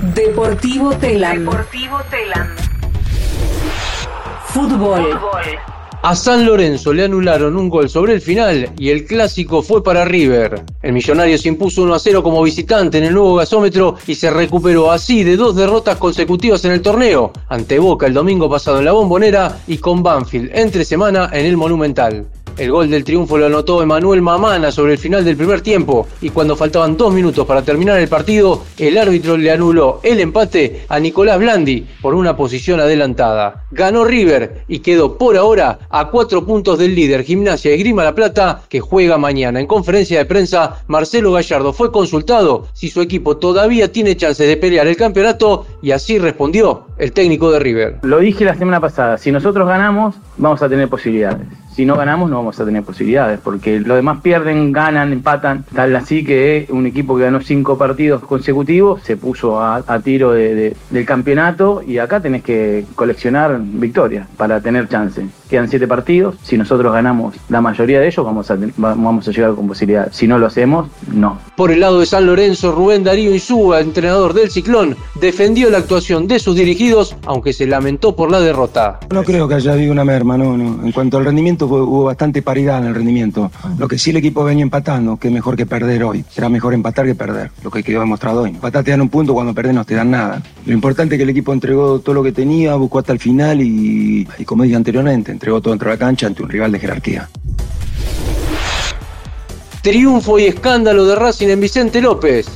Deportivo Telam. Deportivo Telam. Fútbol. Fútbol. A San Lorenzo le anularon un gol sobre el final y el clásico fue para River. El millonario se impuso 1 a 0 como visitante en el nuevo gasómetro y se recuperó así de dos derrotas consecutivas en el torneo, ante Boca el domingo pasado en la Bombonera y con Banfield entre semana en el Monumental. El gol del triunfo lo anotó Emanuel Mamana sobre el final del primer tiempo y cuando faltaban dos minutos para terminar el partido, el árbitro le anuló el empate a Nicolás Blandi por una posición adelantada. Ganó River y quedó por ahora a cuatro puntos del líder Gimnasia de Grima La Plata que juega mañana. En conferencia de prensa, Marcelo Gallardo fue consultado si su equipo todavía tiene chances de pelear el campeonato y así respondió el técnico de River. Lo dije la semana pasada, si nosotros ganamos, vamos a tener posibilidades. Si no ganamos, no vamos a tener posibilidades, porque los demás pierden, ganan, empatan. Tal así que un equipo que ganó cinco partidos consecutivos se puso a, tiro de- de- del campeonato y acá tenés que coleccionar victorias para tener chance. Quedan siete partidos, si nosotros ganamos la mayoría de ellos, vamos a, vamos a llegar con posibilidades. Si no lo hacemos, no. Por el lado de San Lorenzo, Rubén Darío Insúa, entrenador del Ciclón, defendió la actuación de sus dirigidos, aunque se lamentó por la derrota. No creo que haya habido una merma, no, no. En cuanto al rendimiento, hubo bastante paridad en el rendimiento. Lo que sí el equipo venía empatando, que es mejor que perder hoy. Será mejor empatar que perder, lo que quedó demostrado hoy. Empatar te dan un punto, cuando perdés no te dan nada. Lo importante es que el equipo entregó todo lo que tenía, buscó hasta el final y, y como dije anteriormente, entregó todo dentro de la cancha ante un rival de jerarquía. Triunfo y escándalo de Racing en Vicente López.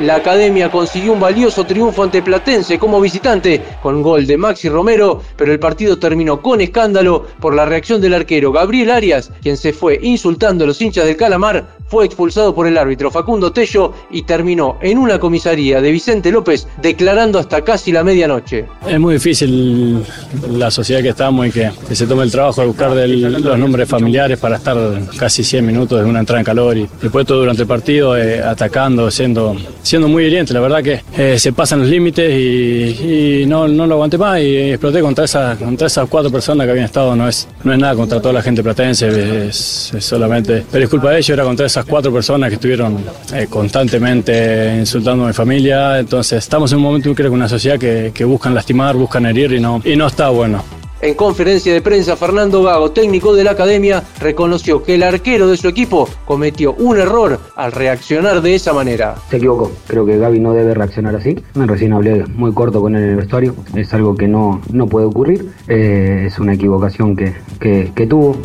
La academia consiguió un valioso triunfo ante Platense como visitante con gol de Maxi Romero, pero el partido terminó con escándalo por la reacción del arquero Gabriel Arias, quien se fue insultando a los hinchas del Calamar, fue expulsado por el árbitro Facundo Tello y terminó en una comisaría de Vicente López declarando hasta casi la medianoche. Es muy difícil la sociedad que estamos y que, se tome el trabajo de buscar los nombres familiares para estar casi 100 minutos en una entrada en calor y después todo durante el partido eh, atacando, siendo, siendo muy hiriente. La verdad que eh, se pasan los límites y, no, no lo aguanté más y exploté contra, esa, contra esas cuatro personas que habían estado. No es, no es nada contra toda la gente platense, es, solamente... Pero es culpa de ellos, era contra esas cuatro personas que estuvieron eh, constantemente insultando a mi familia. Entonces estamos en un momento, creo que una sociedad que, que buscan lastimar, buscan herir y no, y no está bueno. En conferencia de prensa, Fernando Gago, técnico de la academia, reconoció que el arquero de su equipo cometió un error al reaccionar de esa manera. Se equivocó. Creo que Gaby no debe reaccionar así. Me recién hablé muy corto con él en el vestuario. Es algo que no, no puede ocurrir. Eh, es una equivocación que, que, que tuvo.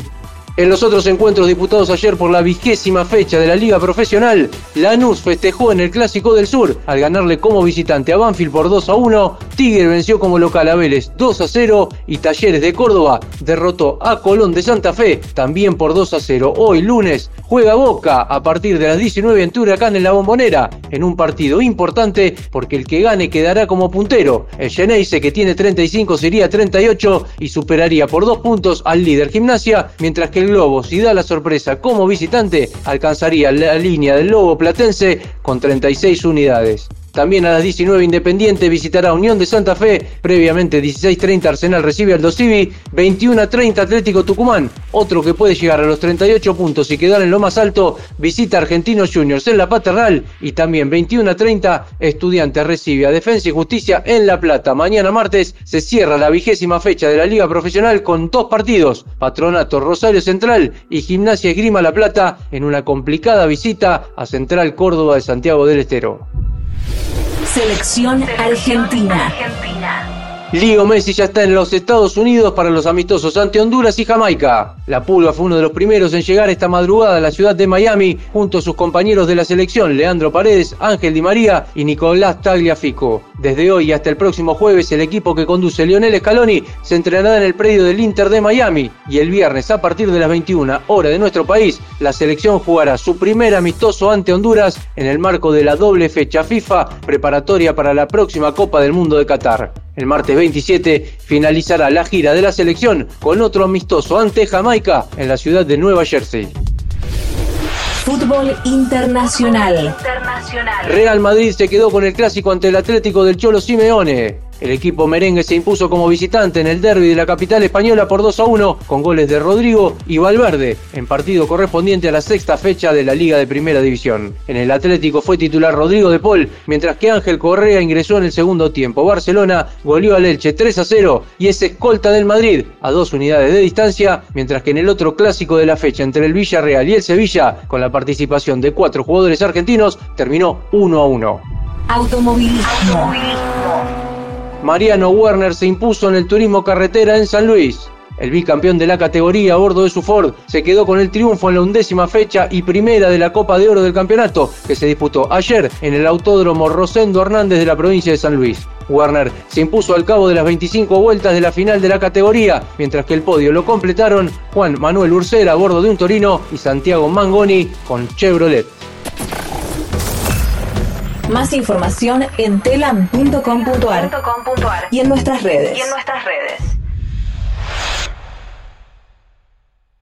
En los otros encuentros disputados ayer por la vigésima fecha de la Liga Profesional, Lanús festejó en el Clásico del Sur al ganarle como visitante a Banfield por 2 a 1, Tigre venció como local a Vélez 2 a 0 y Talleres de Córdoba derrotó a Colón de Santa Fe también por 2 a 0. Hoy lunes juega Boca a partir de las 19 en Huracán en la Bombonera en un partido importante porque el que gane quedará como puntero. El Geneise que tiene 35 sería 38 y superaría por dos puntos al líder Gimnasia, mientras que el Globo, si da la sorpresa como visitante, alcanzaría la línea del Lobo Platense con 36 unidades. También a las 19 Independiente visitará Unión de Santa Fe, previamente 16.30 Arsenal recibe al Dosivi, 21.30 Atlético Tucumán, otro que puede llegar a los 38 puntos y quedar en lo más alto, visita Argentinos Juniors en la Paternal y también 21.30 Estudiantes recibe a Defensa y Justicia en La Plata. Mañana martes se cierra la vigésima fecha de la Liga Profesional con dos partidos, Patronato Rosario Central y Gimnasia Esgrima La Plata en una complicada visita a Central Córdoba de Santiago del Estero. Selección Argentina. Leo Messi ya está en los Estados Unidos para los amistosos ante Honduras y Jamaica. La Pulga fue uno de los primeros en llegar esta madrugada a la ciudad de Miami junto a sus compañeros de la selección Leandro Paredes, Ángel Di María y Nicolás Tagliafico. Desde hoy hasta el próximo jueves el equipo que conduce Lionel Scaloni se entrenará en el predio del Inter de Miami y el viernes a partir de las 21 hora de nuestro país la selección jugará su primer amistoso ante Honduras en el marco de la doble fecha FIFA preparatoria para la próxima Copa del Mundo de Qatar. El martes 27 finalizará la gira de la selección con otro amistoso ante Jamaica en la ciudad de Nueva Jersey. Fútbol internacional. Real Madrid se quedó con el clásico ante el Atlético del Cholo Simeone. El equipo merengue se impuso como visitante en el derby de la capital española por 2 a 1 con goles de Rodrigo y Valverde en partido correspondiente a la sexta fecha de la Liga de Primera División. En el Atlético fue titular Rodrigo de Paul, mientras que Ángel Correa ingresó en el segundo tiempo. Barcelona goleó al Elche 3 a 0 y es escolta del Madrid a dos unidades de distancia, mientras que en el otro clásico de la fecha entre el Villarreal y el Sevilla, con la participación de cuatro jugadores argentinos, terminó 1 a 1. Automovilismo. Mariano Werner se impuso en el turismo carretera en San Luis. El bicampeón de la categoría a bordo de su Ford se quedó con el triunfo en la undécima fecha y primera de la Copa de Oro del campeonato que se disputó ayer en el Autódromo Rosendo Hernández de la provincia de San Luis. Werner se impuso al cabo de las 25 vueltas de la final de la categoría, mientras que el podio lo completaron Juan Manuel Ursera a bordo de un Torino y Santiago Mangoni con Chevrolet. Más información en telam.com.ar .com.ar y en nuestras redes. y en nuestras redes.